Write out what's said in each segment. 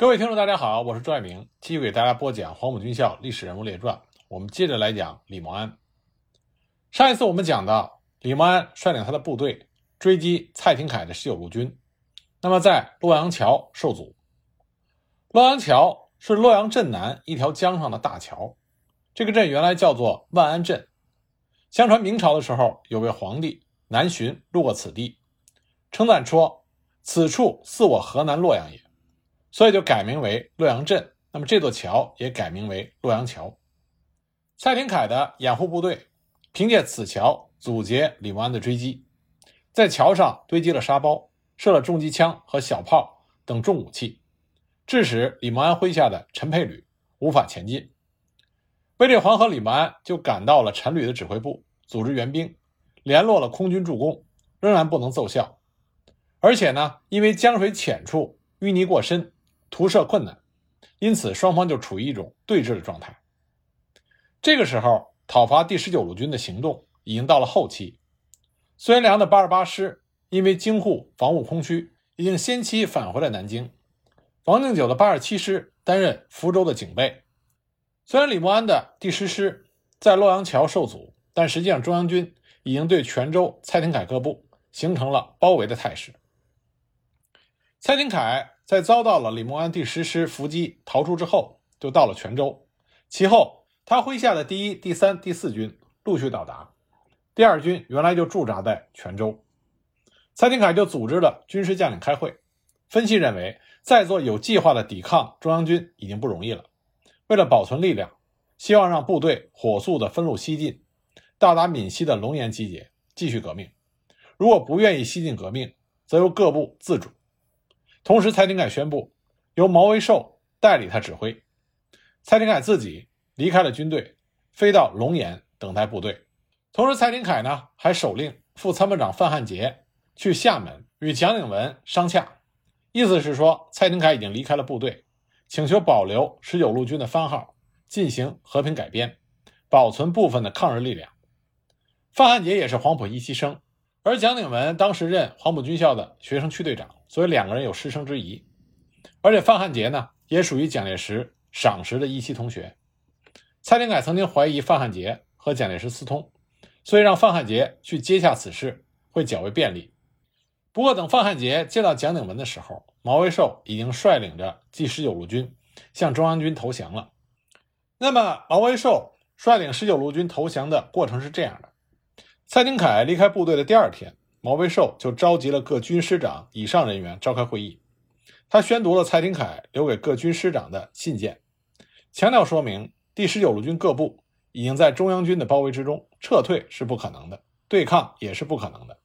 各位听众，大家好，我是朱爱明，继续给大家播讲《黄埔军校历史人物列传》。我们接着来讲李默安。上一次我们讲到，李默安率领他的部队追击蔡廷锴的十九路军，那么在洛阳桥受阻。洛阳桥是洛阳镇南一条江上的大桥，这个镇原来叫做万安镇。相传明朝的时候，有位皇帝南巡路过此地，称赞说：“此处似我河南洛阳也。”所以就改名为洛阳镇，那么这座桥也改名为洛阳桥。蔡廷锴的掩护部队凭借此桥阻截李默安的追击，在桥上堆积了沙包，设了重机枪和小炮等重武器，致使李默安麾下的陈佩旅无法前进。卫立煌和李默安就赶到了陈旅的指挥部，组织援兵，联络了空军助攻，仍然不能奏效。而且呢，因为江水浅处淤泥过深。图射困难，因此双方就处于一种对峙的状态。这个时候，讨伐第十九路军的行动已经到了后期。孙元良的八十八师因为京沪防务空虚，已经先期返回了南京。王敬久的八十七师担任福州的警备。虽然李默安的第十师在洛阳桥受阻，但实际上中央军已经对泉州蔡廷锴各部形成了包围的态势。蔡廷锴。在遭到了李默安第十师伏击逃出之后，就到了泉州。其后，他麾下的第一、第三、第四军陆续到达。第二军原来就驻扎在泉州。蔡廷锴就组织了军师将领开会，分析认为，再做有计划的抵抗中央军已经不容易了。为了保存力量，希望让部队火速的分路西进，到达闽西的龙岩集结，继续革命。如果不愿意西进革命，则由各部自主。同时，蔡廷锴宣布由毛维寿代理他指挥。蔡廷锴自己离开了军队，飞到龙岩等待部队。同时，蔡廷锴呢还手令副参谋长范汉杰去厦门与蒋鼎文商洽，意思是说蔡廷锴已经离开了部队，请求保留十九路军的番号，进行和平改编，保存部分的抗日力量。范汉杰也是黄埔一期生，而蒋鼎文当时任黄埔军校的学生区队长。所以两个人有师生之谊，而且范汉杰呢也属于蒋介石赏识的一期同学。蔡廷锴曾经怀疑范汉杰和蒋介石私通，所以让范汉杰去接洽此事会较为便利。不过等范汉杰见到蒋鼎文的时候，毛维寿已经率领着第十九路军向中央军投降了。那么毛维寿率领十九路军投降的过程是这样的：蔡廷锴离开部队的第二天。毛维寿就召集了各军师长以上人员召开会议，他宣读了蔡廷锴留给各军师长的信件，强调说明第十九路军各部已经在中央军的包围之中，撤退是不可能的，对抗也是不可能的。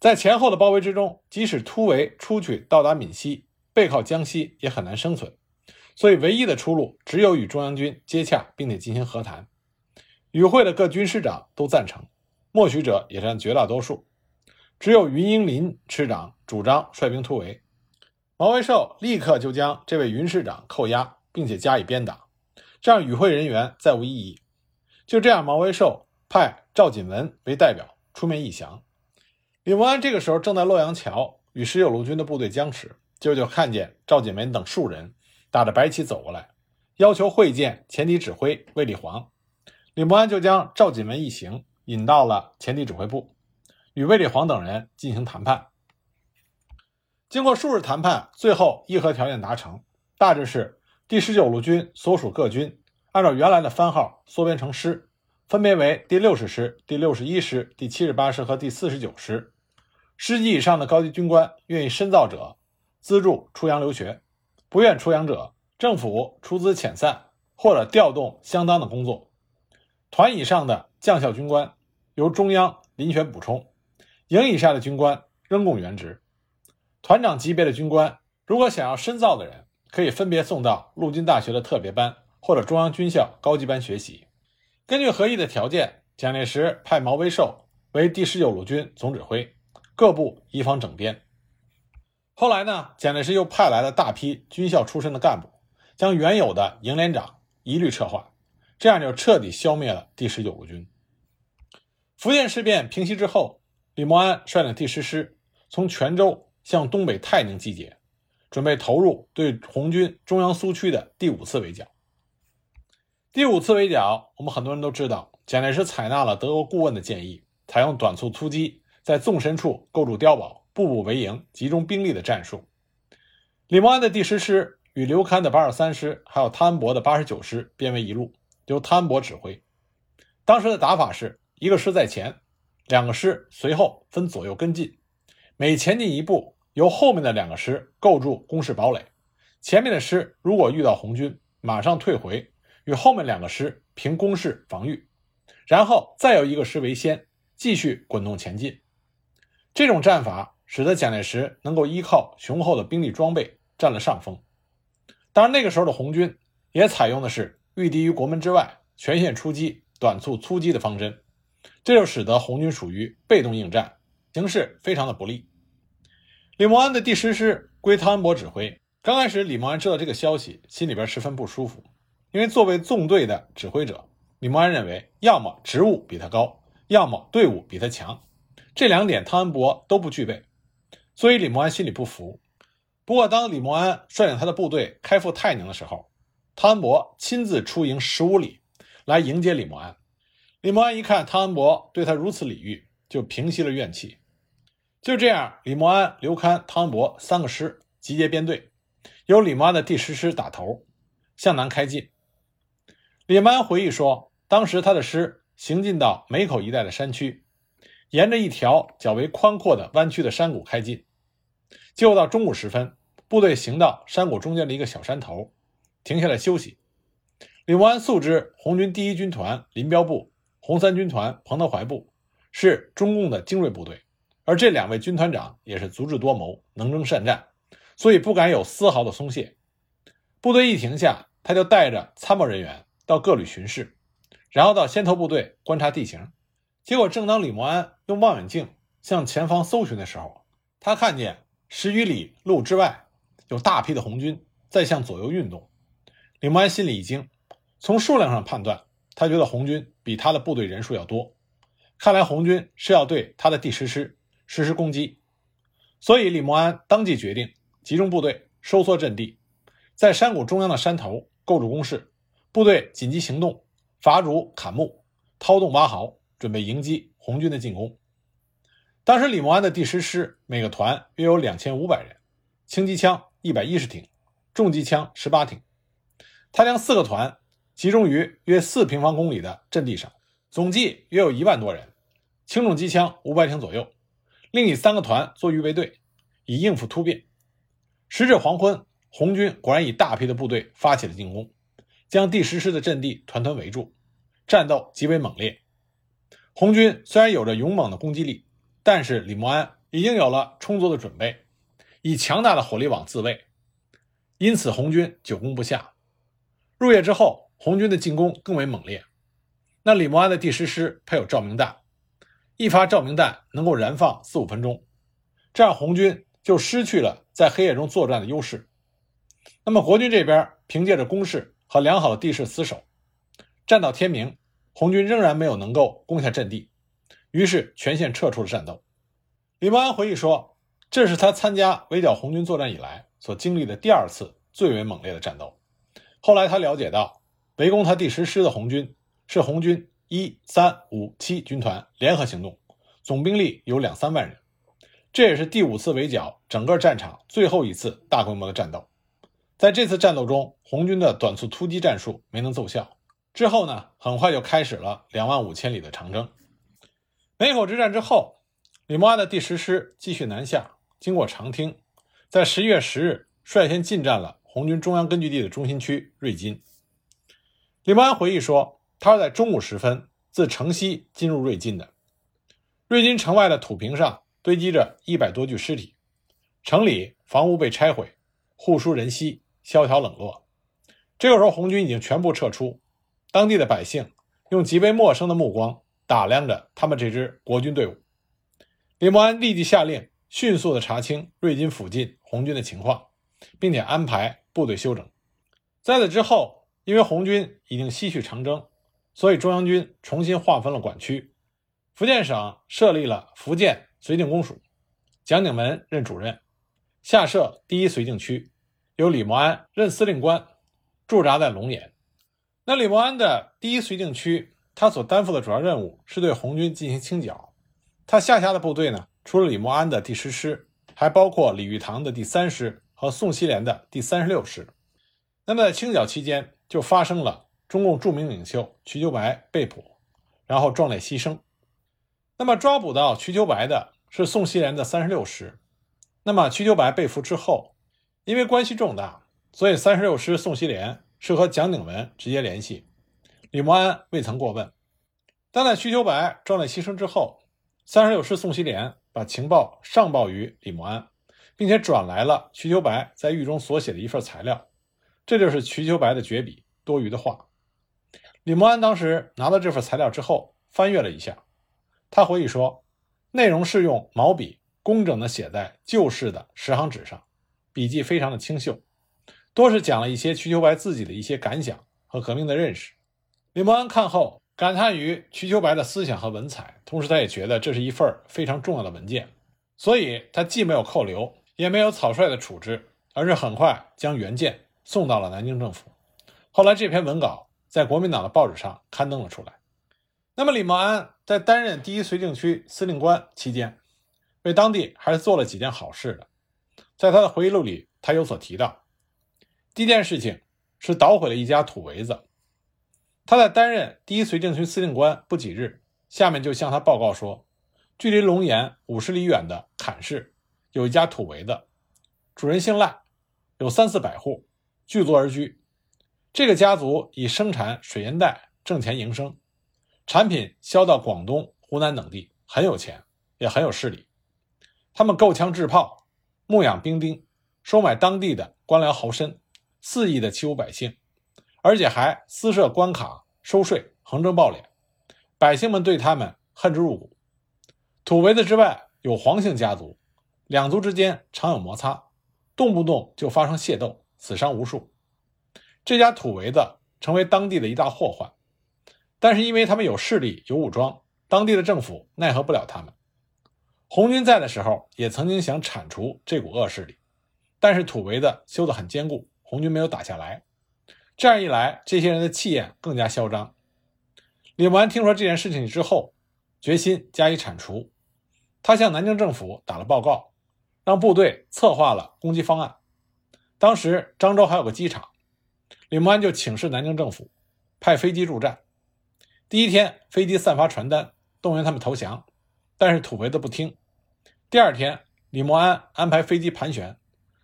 在前后的包围之中，即使突围出去到达闽西，背靠江西也很难生存，所以唯一的出路只有与中央军接洽，并且进行和谈。与会的各军师长都赞成。默许者也占绝大多数，只有云英林师长主张率兵突围。毛维寿立刻就将这位云师长扣押，并且加以鞭打，这样与会人员再无异议。就这样，毛维寿派赵锦文为代表出面议降。李默安这个时候正在洛阳桥与十九路军的部队僵持，结果就看见赵锦文等数人打着白旗走过来，要求会见前敌指挥卫立煌。李默安就将赵锦文一行。引到了前敌指挥部，与卫立煌等人进行谈判。经过数日谈判，最后议和条件达成，大致是第十九路军所属各军按照原来的番号缩编成师，分别为第六十师、第六十一师、第七十八师和第四十九师。师级以上的高级军官愿意深造者，资助出洋留学；不愿出洋者，政府出资遣散或者调动相当的工作。团以上的将校军官。由中央遴选补充，营以下的军官仍供原职。团长级别的军官，如果想要深造的人，可以分别送到陆军大学的特别班或者中央军校高级班学习。根据合议的条件，蒋介石派毛维寿为第十九路军总指挥，各部一方整编。后来呢，蒋介石又派来了大批军校出身的干部，将原有的营连长一律撤换，这样就彻底消灭了第十九路军。福建事变平息之后，李默安率领第十师从泉州向东北泰宁集结，准备投入对红军中央苏区的第五次围剿。第五次围剿，我们很多人都知道，蒋介石采纳了德国顾问的建议，采用短促突击，在纵深处构筑碉堡，步步为营，集中兵力的战术。李默安的第十师与刘戡的八十三师，还有汤恩伯的八十九师编为一路，由汤恩伯指挥。当时的打法是一个师在前，两个师随后分左右跟进，每前进一步，由后面的两个师构筑工事堡垒。前面的师如果遇到红军，马上退回。与后面两个师凭攻势防御，然后再由一个师为先，继续滚动前进。这种战法使得蒋介石能够依靠雄厚的兵力装备占了上风。当然，那个时候的红军也采用的是御敌于国门之外，全线出击、短促突击的方针，这就使得红军属于被动应战，形势非常的不利。李默安的第十师归汤恩伯指挥。刚开始，李默安知道这个消息，心里边十分不舒服。因为作为纵队的指挥者，李默安认为，要么职务比他高，要么队伍比他强，这两点汤恩伯都不具备，所以李默安心里不服。不过，当李默安率领他的部队开赴泰宁的时候，汤恩伯亲自出营十五里来迎接李默安。李默安一看汤恩伯对他如此礼遇，就平息了怨气。就这样，李默安、刘戡、汤恩伯三个师集结编队，由李默安的第十师打头，向南开进。李默安回忆说，当时他的师行进到梅口一带的山区，沿着一条较为宽阔的弯曲的山谷开进。就到中午时分，部队行到山谷中间的一个小山头，停下来休息。李默安素知红军第一军团林彪部、红三军团彭德怀部是中共的精锐部队，而这两位军团长也是足智多谋、能征善战，所以不敢有丝毫的松懈。部队一停下，他就带着参谋人员。到各旅巡视，然后到先头部队观察地形。结果，正当李默安用望远镜向前方搜寻的时候，他看见十余里路之外有大批的红军在向左右运动。李默安心里一惊，从数量上判断，他觉得红军比他的部队人数要多，看来红军是要对他的第十师实施攻击。所以，李默安当即决定集中部队收缩阵地，在山谷中央的山头构筑工事。部队紧急行动，伐竹砍木，掏洞挖壕，准备迎击红军的进攻。当时李默安的第十师每个团约有两千五百人，轻机枪一百一十挺，重机枪十八挺。他将四个团集中于约四平方公里的阵地上，总计约有一万多人，轻重机枪五百挺左右。另以三个团作预备队，以应付突变。时至黄昏，红军果然以大批的部队发起了进攻。将第十师的阵地团团围住，战斗极为猛烈。红军虽然有着勇猛的攻击力，但是李默安已经有了充足的准备，以强大的火力网自卫，因此红军久攻不下。入夜之后，红军的进攻更为猛烈。那李默安的第十师配有照明弹，一发照明弹能够燃放四五分钟，这样红军就失去了在黑夜中作战的优势。那么国军这边凭借着攻势。和良好的地势死守，战到天明，红军仍然没有能够攻下阵地，于是全线撤出了战斗。李默安回忆说：“这是他参加围剿红军作战以来所经历的第二次最为猛烈的战斗。”后来他了解到，围攻他第十师的红军是红军一、三、五、七军团联合行动，总兵力有两三万人，这也是第五次围剿整个战场最后一次大规模的战斗。在这次战斗中，红军的短促突击战术没能奏效。之后呢，很快就开始了两万五千里的长征。梅口之战之后，李默安的第十师继续南下，经过长汀，在十一月十日率先进占了红军中央根据地的中心区瑞金。李默安回忆说，他是在中午时分自城西进入瑞金的。瑞金城外的土坪上堆积着一百多具尸体，城里房屋被拆毁，户疏人稀。萧条冷落。这个时候，红军已经全部撤出，当地的百姓用极为陌生的目光打量着他们这支国军队伍。李默安立即下令，迅速的查清瑞金附近红军的情况，并且安排部队休整。在此之后，因为红军已经西去长征，所以中央军重新划分了管区。福建省设立了福建绥靖公署，蒋鼎文任主任，下设第一绥靖区，由李默安任司令官，驻扎在龙岩。那李默安的第一绥靖区，他所担负的主要任务是对红军进行清剿。他下辖的部队呢，除了李默安的第十师，还包括李玉堂的第三师和宋希濂的第三十六师。那么在清剿期间，就发生了中共著名领袖瞿秋白被捕，然后壮烈牺牲。那么抓捕到瞿秋白的是宋希濂的三十六师。那么瞿秋白被俘之后，因为关系重大，所以三十六师宋希濂是和蒋鼎文直接联系，李默安未曾过问。但在瞿秋白壮烈牺牲之后，三十六师宋希濂把情报上报于李默安，并且转来了瞿秋白在狱中所写的一份材料，这就是瞿秋白的绝笔多余的话。李默安当时拿到这份材料之后，翻阅了一下，他回忆说，内容是用毛笔工整的写在旧式的十行纸上，笔迹非常的清秀。多是讲了一些瞿秋白自己的一些感想和革命的认识。李默安看后感叹于瞿秋白的思想和文采，同时他也觉得这是一份非常重要的文件，所以他既没有扣留，也没有草率的处置，而是很快将原件送到了南京政府。后来这篇文稿在国民党的报纸上刊登了出来。那么李默安在担任第一绥靖区司令官期间，为当地还是做了几件好事的。在他的回忆录里，他有所提到。第一件事情是捣毁了一家土围子。他在担任第一绥靖区司令官不几日，下面就向他报告说，距离龙岩五十里远的坎市有一家土围子，主人姓赖，有三四百户，聚族而居。这个家族以生产水烟袋挣钱营生，产品销到广东、湖南等地，很有钱，也很有势力。他们购枪制炮，牧养兵丁，收买当地的官僚豪绅。肆意的欺侮百姓，而且还私设关卡、收税、横征暴敛，百姓们对他们恨之入骨。土围子之外有黄姓家族，两族之间常有摩擦，动不动就发生械斗，死伤无数。这家土围子成为当地的一大祸患，但是因为他们有势力、有武装，当地的政府奈何不了他们。红军在的时候，也曾经想铲除这股恶势力，但是土围子修得很坚固。红军没有打下来，这样一来，这些人的气焰更加嚣张。李默安听说这件事情之后，决心加以铲除。他向南京政府打了报告，让部队策划了攻击方案。当时漳州还有个机场，李默安就请示南京政府，派飞机助战。第一天，飞机散发传单，动员他们投降，但是土围子不听。第二天，李默安安排飞机盘旋。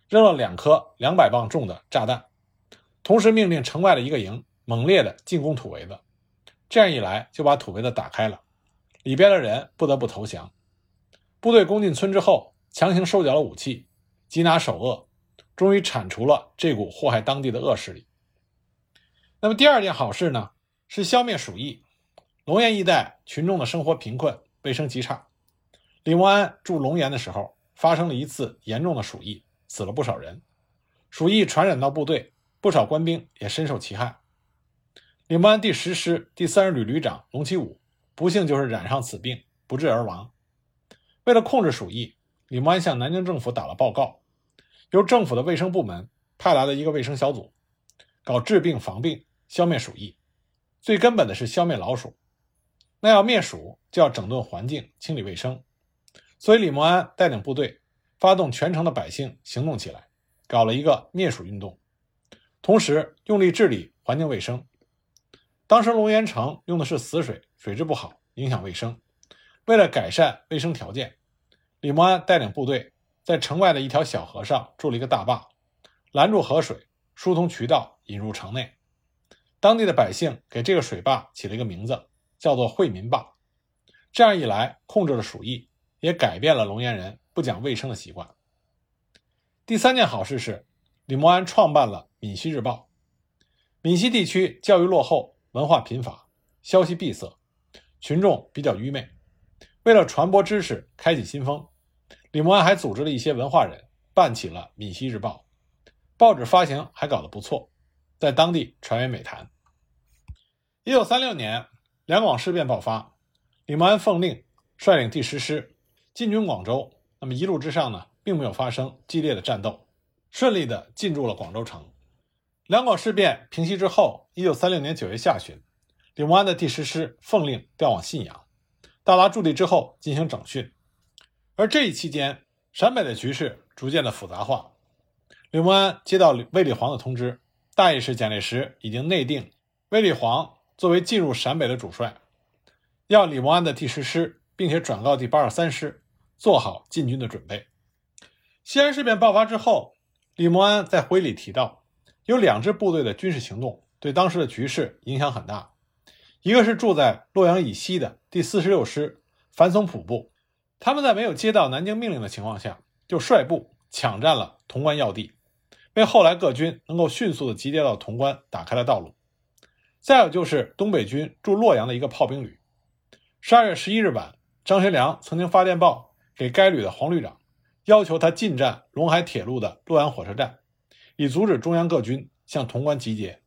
扔了两颗两百磅重的炸弹，同时命令城外的一个营猛烈地进攻土围子。这样一来，就把土围子打开了，里边的人不得不投降。部队攻进村之后，强行收缴了武器，缉拿首恶，终于铲除了这股祸害当地的恶势力。那么第二件好事呢，是消灭鼠疫。龙岩一带群众的生活贫困，卫生极差。李默安驻龙岩的时候，发生了一次严重的鼠疫。死了不少人，鼠疫传染到部队，不少官兵也深受其害。李默安第十师第三十旅旅长龙其武不幸就是染上此病，不治而亡。为了控制鼠疫，李默安向南京政府打了报告，由政府的卫生部门派来了一个卫生小组，搞治病防病，消灭鼠疫。最根本的是消灭老鼠，那要灭鼠就要整顿环境，清理卫生。所以李默安带领部队。发动全城的百姓行动起来，搞了一个灭鼠运动，同时用力治理环境卫生。当时龙岩城用的是死水，水质不好，影响卫生。为了改善卫生条件，李默安带领部队在城外的一条小河上筑了一个大坝，拦住河水，疏通渠道，引入城内。当地的百姓给这个水坝起了一个名字，叫做惠民坝。这样一来，控制了鼠疫，也改变了龙岩人。不讲卫生的习惯。第三件好事是，李默安创办了《闽西日报》。闽西地区教育落后，文化贫乏，消息闭塞，群众比较愚昧。为了传播知识，开启新风，李默安还组织了一些文化人办起了《闽西日报》，报纸发行还搞得不错，在当地传为美谈。一九三六年，两广事变爆发，李默安奉令率领第十师进军广州。那么一路之上呢，并没有发生激烈的战斗，顺利的进驻了广州城。两广事变平息之后，一九三六年九月下旬，李默安的第十师奉令调往信阳，到达驻地之后进行整训。而这一期间，陕北的局势逐渐的复杂化。李默安接到卫立煌的通知，大意是蒋介石已经内定卫立煌作为进入陕北的主帅，要李默安的第十师，并且转告第八十三师做好进军的准备。西安事变爆发之后，李默安在回忆里提到，有两支部队的军事行动对当时的局势影响很大，一个是住在洛阳以西的第四十六师樊松浦部，他们在没有接到南京命令的情况下，就率部抢占了潼关要地。为后来各军能够迅速的集结到潼关打开了道路。再有就是东北军驻洛阳的一个炮兵旅。十二月十一日晚，张学良曾经发电报给该旅的黄旅长，要求他进占陇海铁路的洛阳火车站，以阻止中央各军向潼关集结。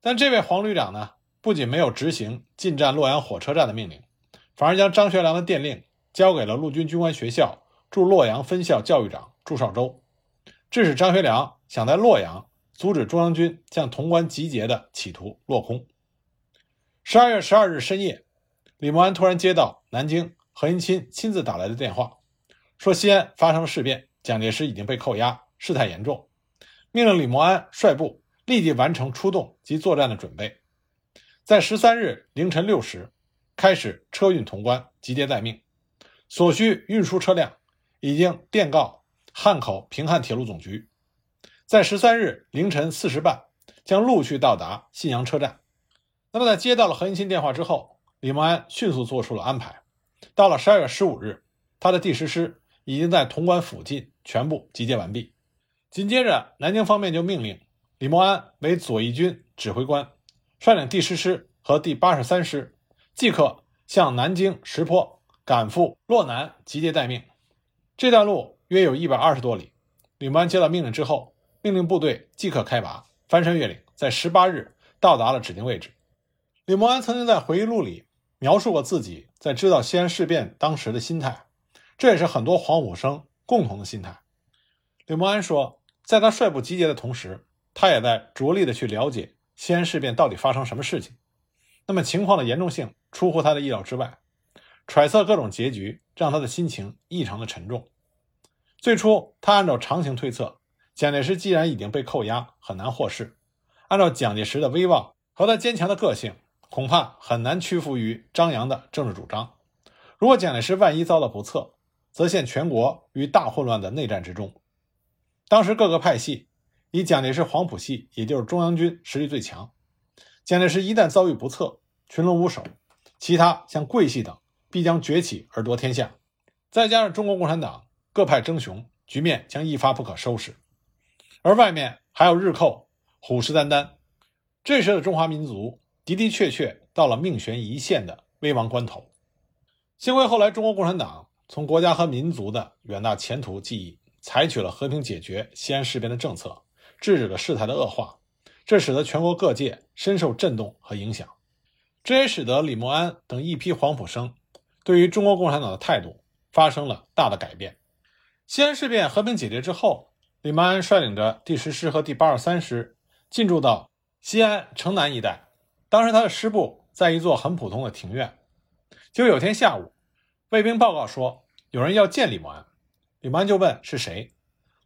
但这位黄旅长呢，不仅没有执行进占洛阳火车站的命令，反而将张学良的电令交给了陆军军官学校驻洛阳分校教育长祝绍周，致使张学良。想在洛阳阻止中央军向潼关集结的企图落空。十二月十二日深夜，李默安突然接到南京何应钦亲自打来的电话，说西安发生了事变，蒋介石已经被扣押，事态严重，命令李默安率部立即完成出动及作战的准备，在十三日凌晨六时开始车运潼关，集结待命，所需运输车辆已经电告汉口平汉铁路总局。在十三日凌晨四时半，将陆续到达信阳车站。那么，在接到了何应钦电话之后，李默安迅速做出了安排。到了十二月十五日，他的第十师已经在潼关附近全部集结完毕。紧接着，南京方面就命令李默安为左翼军指挥官，率领第十师和第八十三师，即刻向南京石坡赶赴洛南集结待命。这段路约有一百二十多里。李默安接到命令之后。命令部队即刻开拔，翻山越岭，在十八日到达了指定位置。李默安曾经在回忆录里描述过自己在知道西安事变当时的心态，这也是很多黄埔生共同的心态。李默安说，在他率部集结的同时，他也在着力的去了解西安事变到底发生什么事情。那么情况的严重性出乎他的意料之外，揣测各种结局让他的心情异常的沉重。最初，他按照常情推测。蒋介石既然已经被扣押，很难获释。按照蒋介石的威望和他坚强的个性，恐怕很难屈服于张扬的政治主张。如果蒋介石万一遭到不测，则陷全国于大混乱的内战之中。当时各个派系以蒋介石黄埔系，也就是中央军实力最强。蒋介石一旦遭遇不测，群龙无首，其他像桂系等必将崛起而夺天下。再加上中国共产党各派争雄，局面将一发不可收拾。而外面还有日寇虎视眈眈，这时的中华民族的的确确到了命悬一线的危亡关头。幸亏后来中国共产党从国家和民族的远大前途记忆，采取了和平解决西安事变的政策，制止了事态的恶化，这使得全国各界深受震动和影响。这也使得李默安等一批黄埔生对于中国共产党的态度发生了大的改变。西安事变和平解决之后。李默安率领着第十师和第八十三师进驻到西安城南一带。当时他的师部在一座很普通的庭院。就有天下午，卫兵报告说有人要见李默安。李默安就问是谁。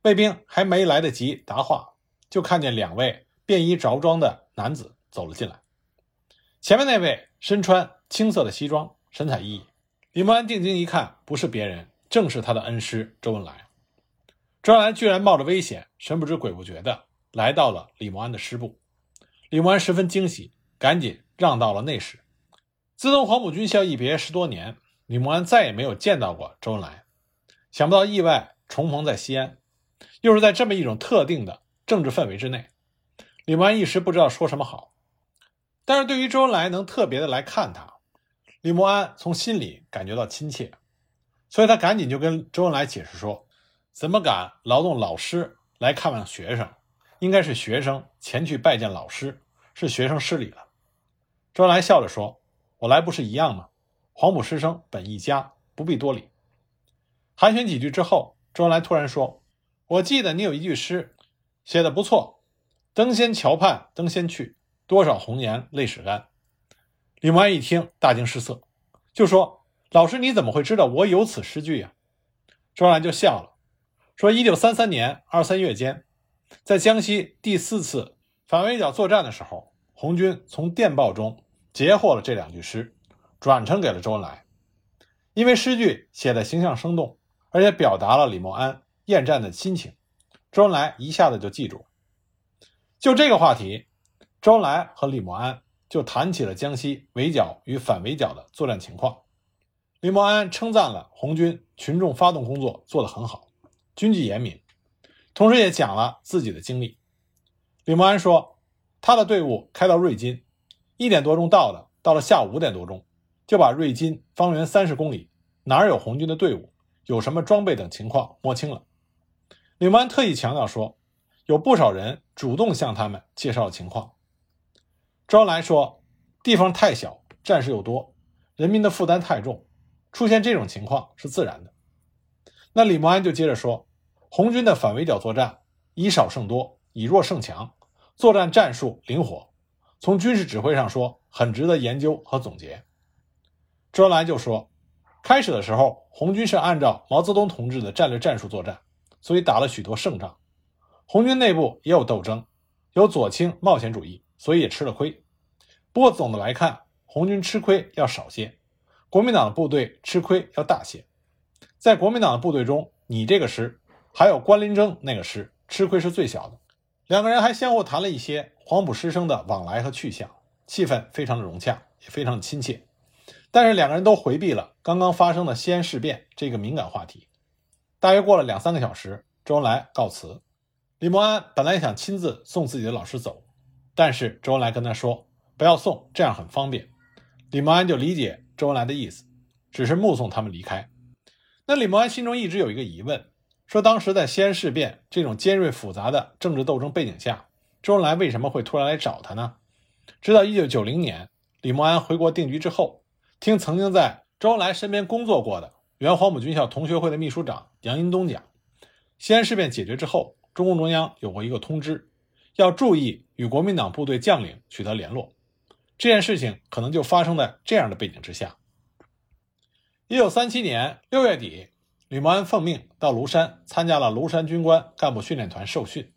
卫兵还没来得及答话，就看见两位便衣着装的男子走了进来。前面那位身穿青色的西装，神采奕奕。李默安定睛一看，不是别人，正是他的恩师周恩来。周恩来居然冒着危险，神不知鬼不觉的来到了李默安的师部。李默安十分惊喜，赶紧让到了内室。自从黄埔军校一别十多年，李默安再也没有见到过周恩来。想不到意外重逢在西安，又是在这么一种特定的政治氛围之内，李默安一时不知道说什么好。但是对于周恩来能特别的来看他，李默安从心里感觉到亲切，所以他赶紧就跟周恩来解释说。怎么敢劳动老师来看望学生？应该是学生前去拜见老师，是学生失礼了。周恩来笑着说：“我来不是一样吗？黄埔师生本一家，不必多礼。”寒暄几句之后，周恩来突然说：“我记得你有一句诗，写的不错，‘登仙桥畔登仙去，多少红颜泪始干。’”李默安一听，大惊失色，就说：“老师，你怎么会知道我有此诗句呀？”周恩来就笑了，说：“一九三三年二三月间，在江西第四次反围剿作战的时候，红军从电报中截获了这两句诗，转呈给了周恩来。因为诗句写的形象生动，而且表达了李默安厌战的心情，周恩来一下子就记住了。就这个话题，周恩来和李默安就谈起了江西围剿与反围剿的作战情况。李默安称赞了红军群众发动工作做得很好，军纪严明，同时也讲了自己的经历。李默安说，他的队伍开到瑞金，一点多钟到的，到了下午五点多钟，就把瑞金方圆三十公里哪儿有红军的队伍、有什么装备等情况摸清了。李默安特意强调说，有不少人主动向他们介绍情况。周恩来说，地方太小，战士又多，人民的负担太重，出现这种情况是自然的。那李默安就接着说，红军的反围剿作战以少胜多，以弱胜强。作战战术灵活，从军事指挥上说，很值得研究和总结。周恩来就说：“开始的时候，红军是按照毛泽东同志的战略战术作战，所以打了许多胜仗。红军内部也有斗争，有左倾冒险主义，所以也吃了亏。不过总的来看，红军吃亏要少些，国民党的部队吃亏要大些。在国民党的部队中，你这个师，还有关林征那个师，吃亏是最小的。”两个人还相互谈了一些黄埔师生的往来和去向，气氛非常的融洽，也非常的亲切。但是两个人都回避了刚刚发生的西安事变这个敏感话题。大约过了两三个小时，周恩来告辞。李默安本来想亲自送自己的老师走，但是周恩来跟他说不要送，这样很方便。李默安就理解周恩来的意思，只是目送他们离开。那李默安心中一直有一个疑问。说当时在西安事变这种尖锐复杂的政治斗争背景下，周恩来为什么会突然来找他呢？直到一九九零年李默安回国定居之后，听曾经在周恩来身边工作过的原黄埔军校同学会的秘书长杨荫东讲，西安事变解决之后，中共中央有过一个通知，要注意与国民党部队将领取得联络。这件事情可能就发生在这样的背景之下。一九三七年六月底。李默安奉命到庐山参加了庐山军官干部训练团受训。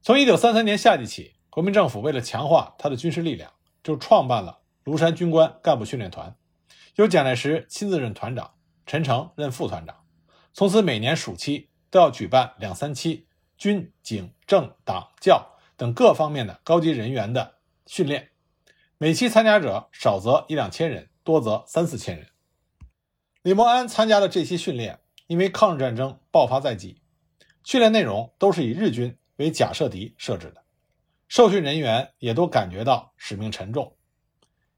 从1933年夏季起，国民政府为了强化他的军事力量，就创办了庐山军官干部训练团，由蒋介石亲自任团长，陈诚任副团长。从此，每年暑期都要举办两三期军警政党教等各方面的高级人员的训练，每期参加者少则一两千人，多则三四千人。李默安参加的这些训练，因为抗日战争爆发在即，训练内容都是以日军为假设敌设置的，受训人员也都感觉到使命沉重。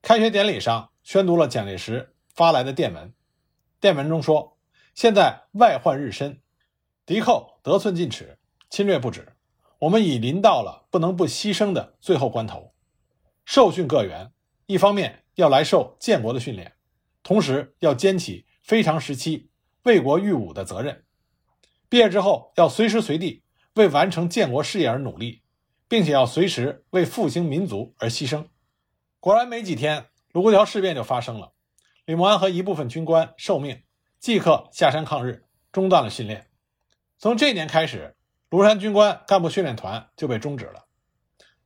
开学典礼上宣读了蒋介石发来的电文，电文中说：“现在外患日深，敌寇得寸进尺，侵略不止，我们已临到了不能不牺牲的最后关头。受训各员，一方面要来受建国的训练，同时要肩起。”非常时期为国御武的责任，毕业之后要随时随地为完成建国事业而努力，并且要随时为复兴民族而牺牲。果然，没几天，卢沟桥事变就发生了。李默安和一部分军官受命即刻下山抗日，中断了训练。从这年开始，庐山军官干部训练团就被终止了。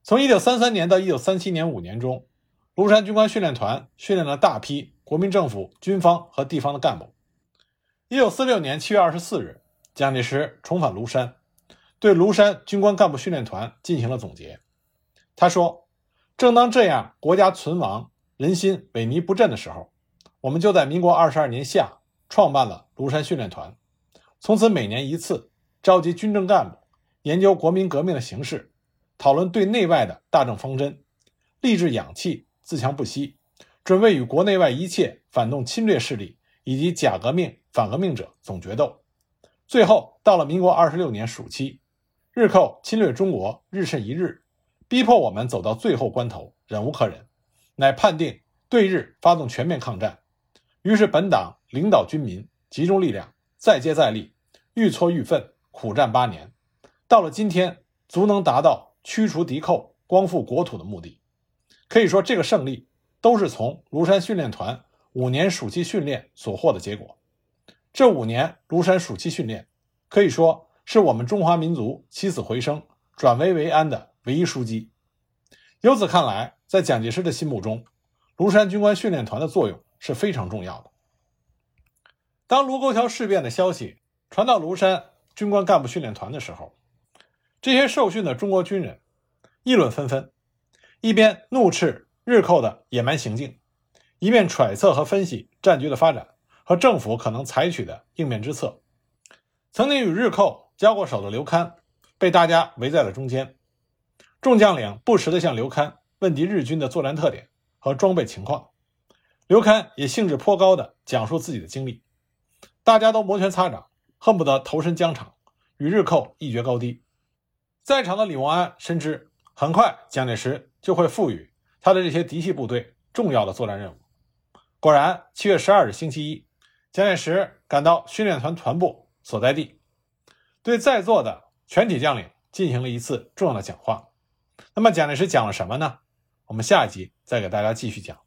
从1933年到1937年五年中，庐山军官训练团训练了大批。国民政府军方和地方的干部。一九四六年七月二十四日，蒋介石重返庐山，对庐山军官干部训练团进行了总结。他说：“正当这样国家存亡、人心萎靡不振的时候，我们就在民国二十二年夏创办了庐山训练团，从此每年一次，召集军政干部研究国民革命的形势，讨论对内外的大政方针，立志养气，自强不息。”准备与国内外一切反动侵略势力以及假革命、反革命者总决斗。最后到了民国二十六年暑期，日寇侵略中国日甚一日，逼迫我们走到最后关头，忍无可忍，乃判定对日发动全面抗战。于是本党领导军民，集中力量，再接再厉，愈挫愈奋，苦战八年，到了今天，足能达到驱除敌寇、光复国土的目的。可以说，这个胜利都是从庐山训练团五年暑期训练所获的结果。这五年庐山暑期训练，可以说是我们中华民族起死回生、转危为安的唯一枢机。由此看来，在蒋介石的心目中，庐山军官训练团的作用是非常重要的。当卢沟桥事变的消息传到庐山军官干部训练团的时候，这些受训的中国军人议论纷纷，一边怒斥日寇的野蛮行径，一边揣测和分析战局的发展和政府可能采取的应变之策。曾经与日寇交过手的刘戡被大家围在了中间，众将领不时地向刘戡问及日军的作战特点和装备情况，刘戡也兴致颇高地讲述自己的经历。大家都摩拳擦掌，恨不得投身疆场，与日寇一决高低。在场的李默安深知，很快蒋介石就会赋予他的这些嫡系部队重要的作战任务。果然，七月十二日星期一，蒋介石赶到训练团团部所在地，对在座的全体将领进行了一次重要的讲话。那么，蒋介石讲了什么呢？我们下一集再给大家继续讲。